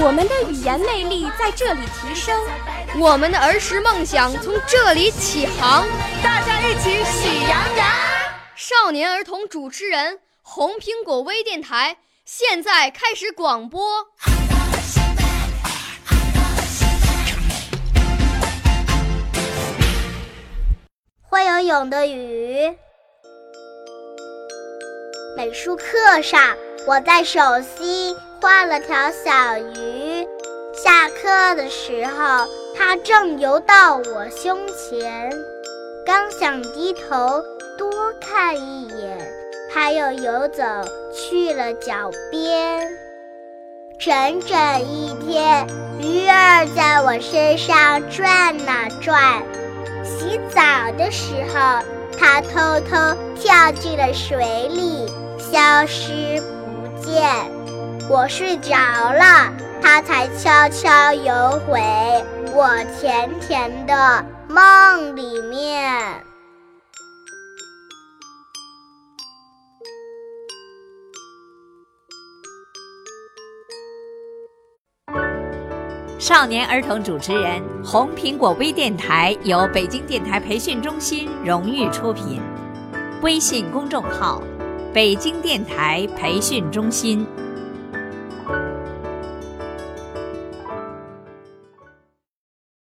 我们的语言魅力在这里提升，我们的儿时梦想从这里起航。大家一起喜羊羊。少年儿童主持人，红苹果微电台现在开始广播。会游泳的鱼。美术课上，我在手心画了条小鱼。下课的时候，它正游到我胸前，刚想低头多看一眼，它又游走去了脚边。整整一天，鱼儿在我身上转啊转。洗澡的时候，它偷偷跳进了水里，消失不见。我睡着了，它才悄悄游回我甜甜的梦里面。少年儿童主持人，红苹果微电台由北京电台培训中心荣誉出品，微信公众号：北京电台培训中心。